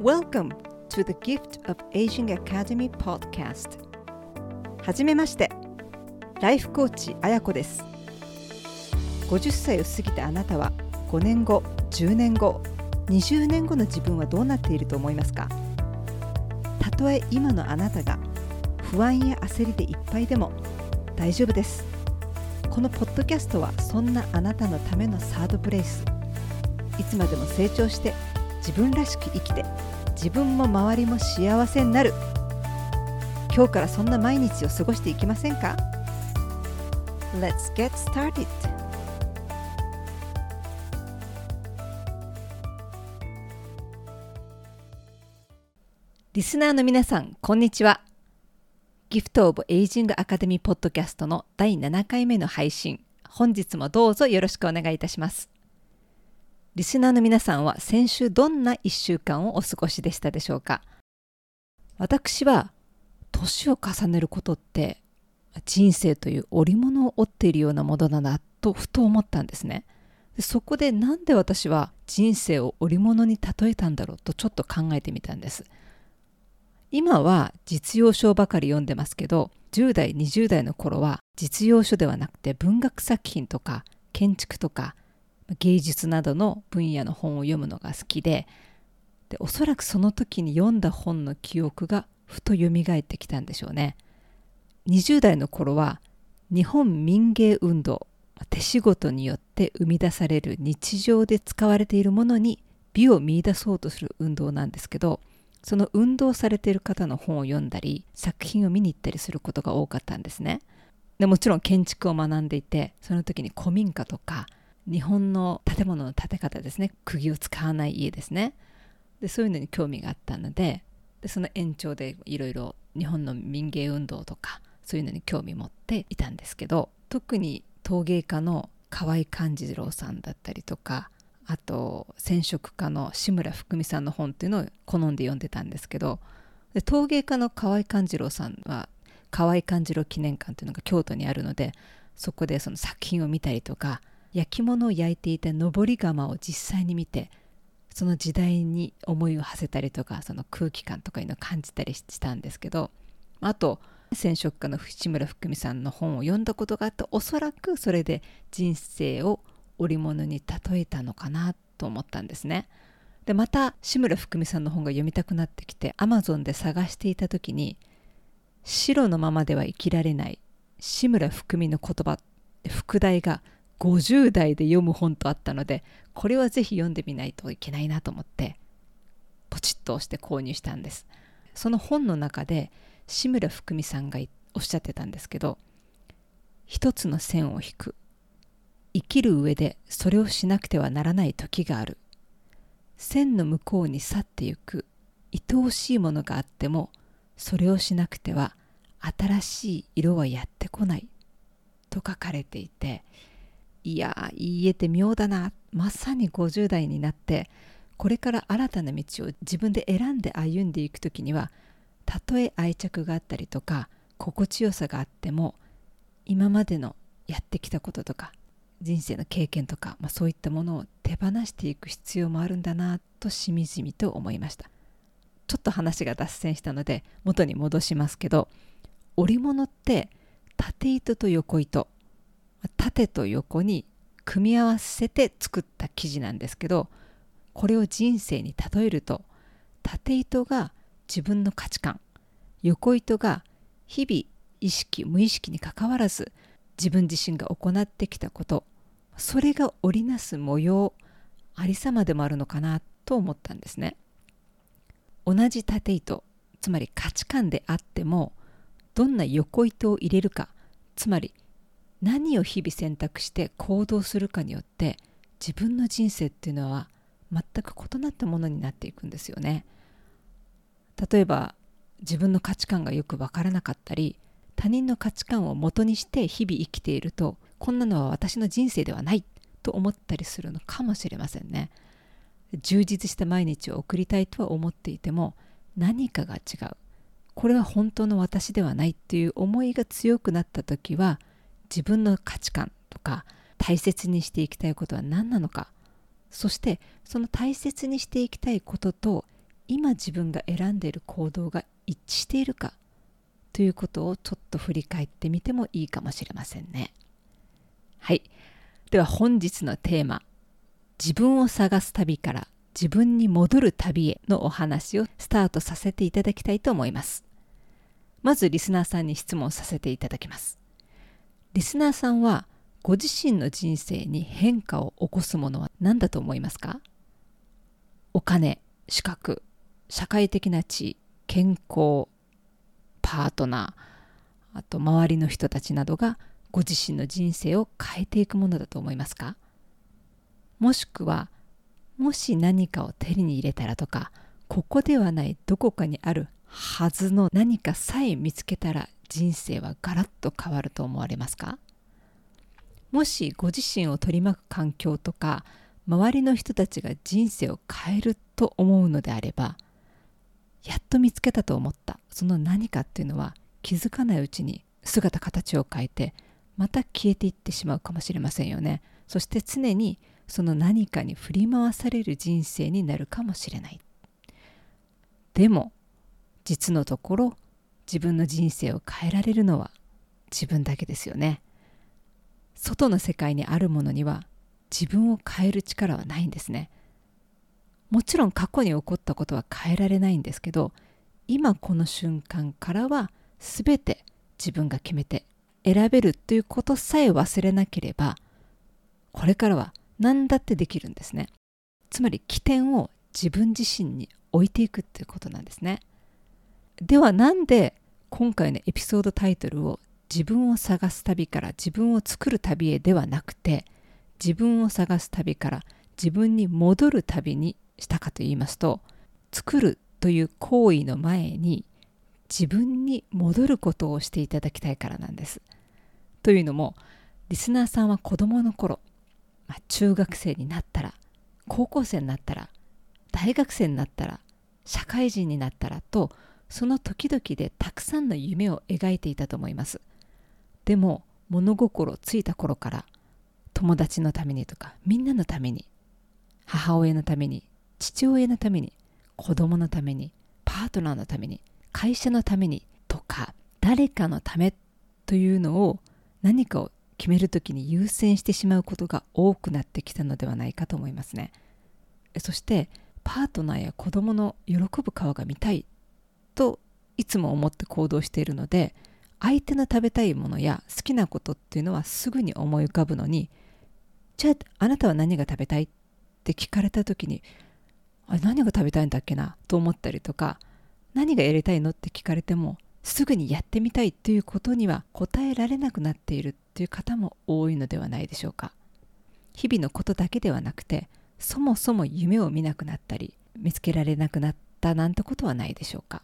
Welcome to the Gift of Aging Academy podcast. はじめましてライフコーチあやこです。50歳を過ぎたあなたは5年後10年後20年後の自分はどうなっていると思いますか？たとえ今のあなたが不安や焦りでいっぱいでも大丈夫です。このポッドキャストはそんなあなたのためのサードプレイス。いつまでも成長して自分らしく生きて自分も周りも幸せになる今日からそんな毎日を過ごしていきませんか？Let's get started! リスナーの皆さん、こんにちは。ギフトオブエイジングアカデミーポッドキャストの第7回目の配信。本日もどうぞよろしくお願いいたします。リスナーの皆さんは先週どんな1週間をお過ごしでしたでしょうか？私は年を重ねることって人生という織物を織っているようなものだなとふと思ったんですね。そこでなんで私は人生を織物に例えたんだろうとちょっと考えてみたんです。今は実用書ばかり読んでますけど10代20代の頃は実用書ではなくて文学作品とか建築とか芸術などの分野の本を読むのが好きででおそらくその時に読んだ本の記憶がふと蘇ってきたんでしょうね20代の頃は日本民芸運動手仕事によって生み出される日常で使われているものに美を見いだそうとする運動なんですけどその運動されている方の本を読んだり作品を見に行ったりすることが多かったんですね。でもちろん建築を学んでいてその時に古民家とか日本の建物の建て方ですね。釘を使わない家ですね。でそういうのに興味があったのででその延長でいろいろ日本の民芸運動とかそういうのに興味持っていたんですけど特に陶芸家の河合勘次郎さんだったりとかあと染色家の志村福美さんの本っていうのを好んで読んでたんですけどで陶芸家の河合勘次郎さんは河合勘次郎記念館っていうのが京都にあるのでそこでその作品を見たりとか焼き物を焼いていた登り窯を実際に見てその時代に思いを馳せたりとかその空気感とかいうのを感じたりしたんですけどあと染色家の淵村福美さんの本を読んだことがあっておそらくそれで人生を織物に例えたのかなと思ったんですね。でまた志村福美さんの本が読みたくなってきてアマゾンで探していた時に「白のままでは生きられない志村福美の言葉」副題が50代で読む本とあったのでこれはぜひ読んでみないといけないなと思ってポチッと押して購入したんです。その本の中で志村福美さんがおっしゃってたんですけど一つの線を引く。生きる上でそれをしなくてはならない時がある。線の向こうに去ってゆく。愛おしいものがあってもそれをしなくては新しい色はやってこない。と書かれていていや言えて妙だな。まさに50代になってこれから新たな道を自分で選んで歩んでいく時にはたとえ愛着があったりとか心地よさがあっても今までのやってきたこととか人生の経験とか、まあ、そういったものを手放していく必要もあるんだなとしみじみと思いました。ちょっと話が脱線したので元に戻しますけど織物って縦糸と横糸縦と横に組み合わせて作った生地なんですけどこれを人生に例えると縦糸が自分の価値観横糸が日々意識無意識にかかわらず自分自身が行ってきたことそれが織りなす模様ありさまでもあるのかなと思ったんですね。同じ縦糸つまり価値観であってもどんな横糸を入れるかつまり何を日々選択して行動するかによって自分の人生っていうのは全く異なったものになっていくんですよね。例えば自分の価値観がよく分からなかったり他人の価値観を元にして日々生きているとこんなのは私の人生ではないと思ったりするのかもしれませんね。充実した毎日を送りたいとは思っていても何かが違う。これは本当の私ではないっていう思いが強くなった時は自分の価値観とか大切にしていきたいことは何なのかそしてその大切にしていきたいことと今自分が選んでいる行動が一致しているかということをちょっと振り返ってみてもいいかもしれませんね。はい。では本日のテーマ、自分を探す旅から自分に戻る旅へのお話をスタートさせていただきたいと思います。まずリスナーさんに質問させていただきます。リスナーさんはご自身の人生に変化を起こすものは何だと思いますか？お金、資格、社会的な地位、健康、パートナー、あと周りの人たちなどがご自身の人生を変えていくものだと思いますか？もしくはもし何かを手に入れたらとかここではないどこかにあるはずの何かさえ見つけたら人生はガラッと変わると思われますか？もしご自身を取り巻く環境とか周りの人たちが人生を変えると思うのであればやっと見つけたと思ったその何かっていうのは気づかないうちに姿形を変えてまた消えていってしまうかもしれませんよね。そして常にその何かに振り回される人生になるかもしれない。でも実のところ自分の人生を変えられるのは自分だけですよね。外の世界にあるものには自分を変える力はないんですね。もちろん過去に起こったことは変えられないんですけど今この瞬間からは全て自分が決めて選べるということさえ忘れなければこれからは何だってできるんですね。つまり起点を自分自身に置いていくっていうことなんですね。ではなんで今回のエピソードタイトルを自分を探す旅から自分を作る旅へではなくて自分を探す旅から自分に戻る旅にしたかと言いますと作るという行為の前に自分に戻ることをしていただきたいからなんです。というのもリスナーさんは子どもの頃、まあ、中学生になったら高校生になったら大学生になったら社会人になったらとその時々でたくさんの夢を描いていたと思います。でも物心ついた頃から友達のためにとかみんなのために母親のために父親のために子供のためにパートナーのために会社のためにとか誰かのためというのを何かを決める時に優先してしまうことが多くなってきたのではないかと思いますねそしてパートナーや子供の喜ぶ顔が見たいといつも思って行動しているので相手の食べたいものや好きなことっていうのはすぐに思い浮かぶのにじゃああなたは何が食べたいって聞かれた時にあ何が食べたいんだっけなと思ったりとか何がやりたいのって聞かれてもすぐにやってみたいということには答えられなくなっているという方も多いのではないでしょうか。日々のことだけではなくてそもそも夢を見なくなったり見つけられなくなったなんてことはないでしょうか。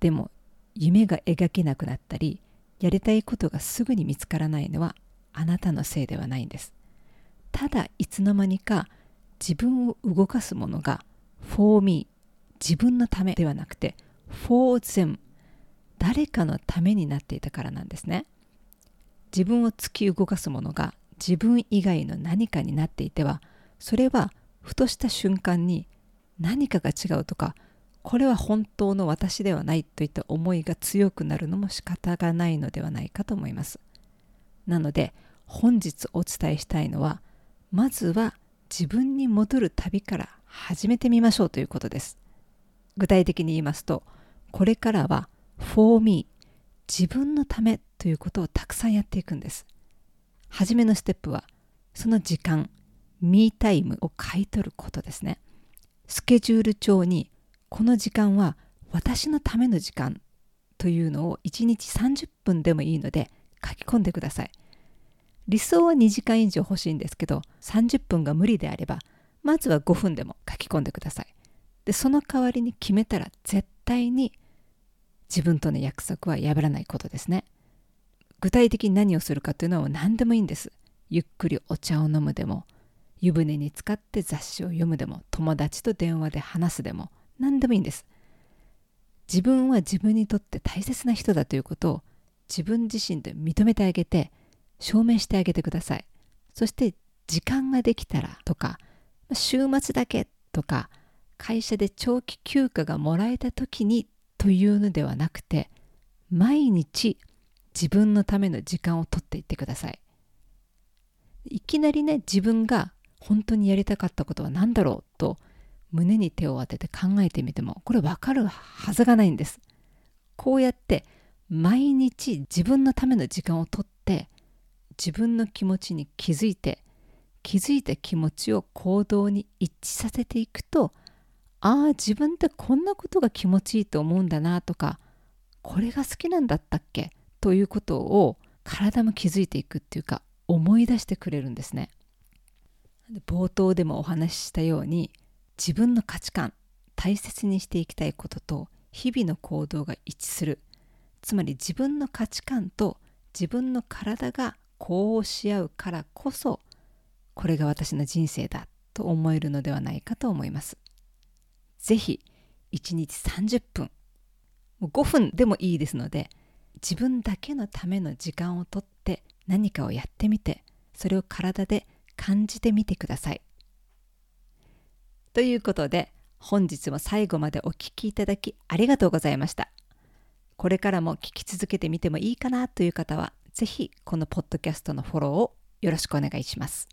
でも夢が描けなくなったりやりたいことがすぐに見つからないのはあなたのせいではないんです。ただいつの間にか自分を動かすものが for me 自分のためではなくて for them 誰かのためになっていたからなんですね。自分を突き動かすものが自分以外の何かになっていてはそれはふとした瞬間に何かが違うとかこれは本当の私ではないといった思いが強くなるのも仕方がないのではないかと思いますなので本日お伝えしたいのはまずは自分に戻る旅から始めてみましょうということです。具体的に言いますと、これからは for me 自分のためということをたくさんやっていくんです。初めのステップはその時間、me タイムを買い取ることですね。スケジュール帳にこの時間は私のための時間というのを1日30分でもいいので書き込んでください。理想は2時間以上欲しいんですけど30分が無理であればまずは5分でも書き込んでください。でその代わりに決めたら絶対に自分との約束は破らないことですね。具体的に何をするかというのは何でもいいんです。ゆっくりお茶を飲むでも湯船に浸かって雑誌を読むでも友達と電話で話すでも何でもいいんです自分は自分にとって大切な人だということを自分自身で認めてあげて証明してあげてください。そして時間ができたらとか、週末だけとか、会社で長期休暇がもらえた時にというのではなくて毎日自分のための時間をとっていってくださいいきなりね自分が本当にやりたかったことは何だろうと胸に手を当てて考えてみてもこれ分かるはずがないんです。こうやって毎日自分のための時間をとって自分の気持ちに気づいて気づいた気持ちを行動に一致させていくとああ自分ってこんなことが気持ちいいと思うんだなとかこれが好きなんだったっけ？ということを体も気づいていくっていうか思い出してくれるんですね。冒頭でもお話ししたように自分の価値観大切にしていきたいことと日々の行動が一致するつまり自分の価値観と自分の体が呼応し合うからこそこれが私の人生だと思えるのではないかと思います。ぜひ1日30分5分でもいいですので自分だけのための時間をとって何かをやってみてそれを体で感じてみてください。ということで本日も最後までお聴きいただきありがとうございました。これからも聞き続けてみてもいいかなという方はぜひこのポッドキャストのフォローをよろしくお願いします。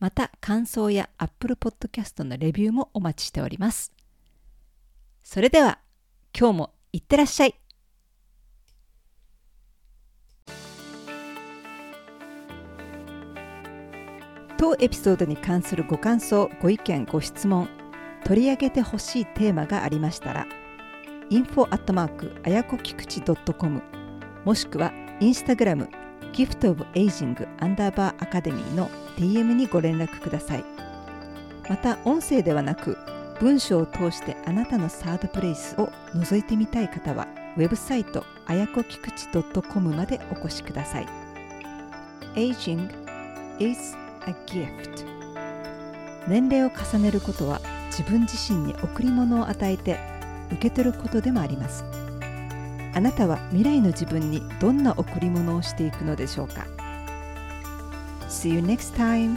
また感想や Apple Podcast のレビューもお待ちしております。それでは今日もいってらっしゃい。当エピソードに関するご感想、ご意見、ご質問、取り上げてほしいテーマがありましたら、info アットマークあやこきくち .com もしくはインスタグラムギフトオブエイジングアンダーバーアカデミーの DM にご連絡ください。また音声ではなく文章を通してあなたのサードプレイスを覗いてみたい方はウェブサイトあやこきくち .com までお越しください。Aging is a gift. 年齢を重ねることは自分自身に贈り物を与えて受け取ることでもあります。あなたは未来の自分にどんな贈り物をしていくのでしょうか？See you next time!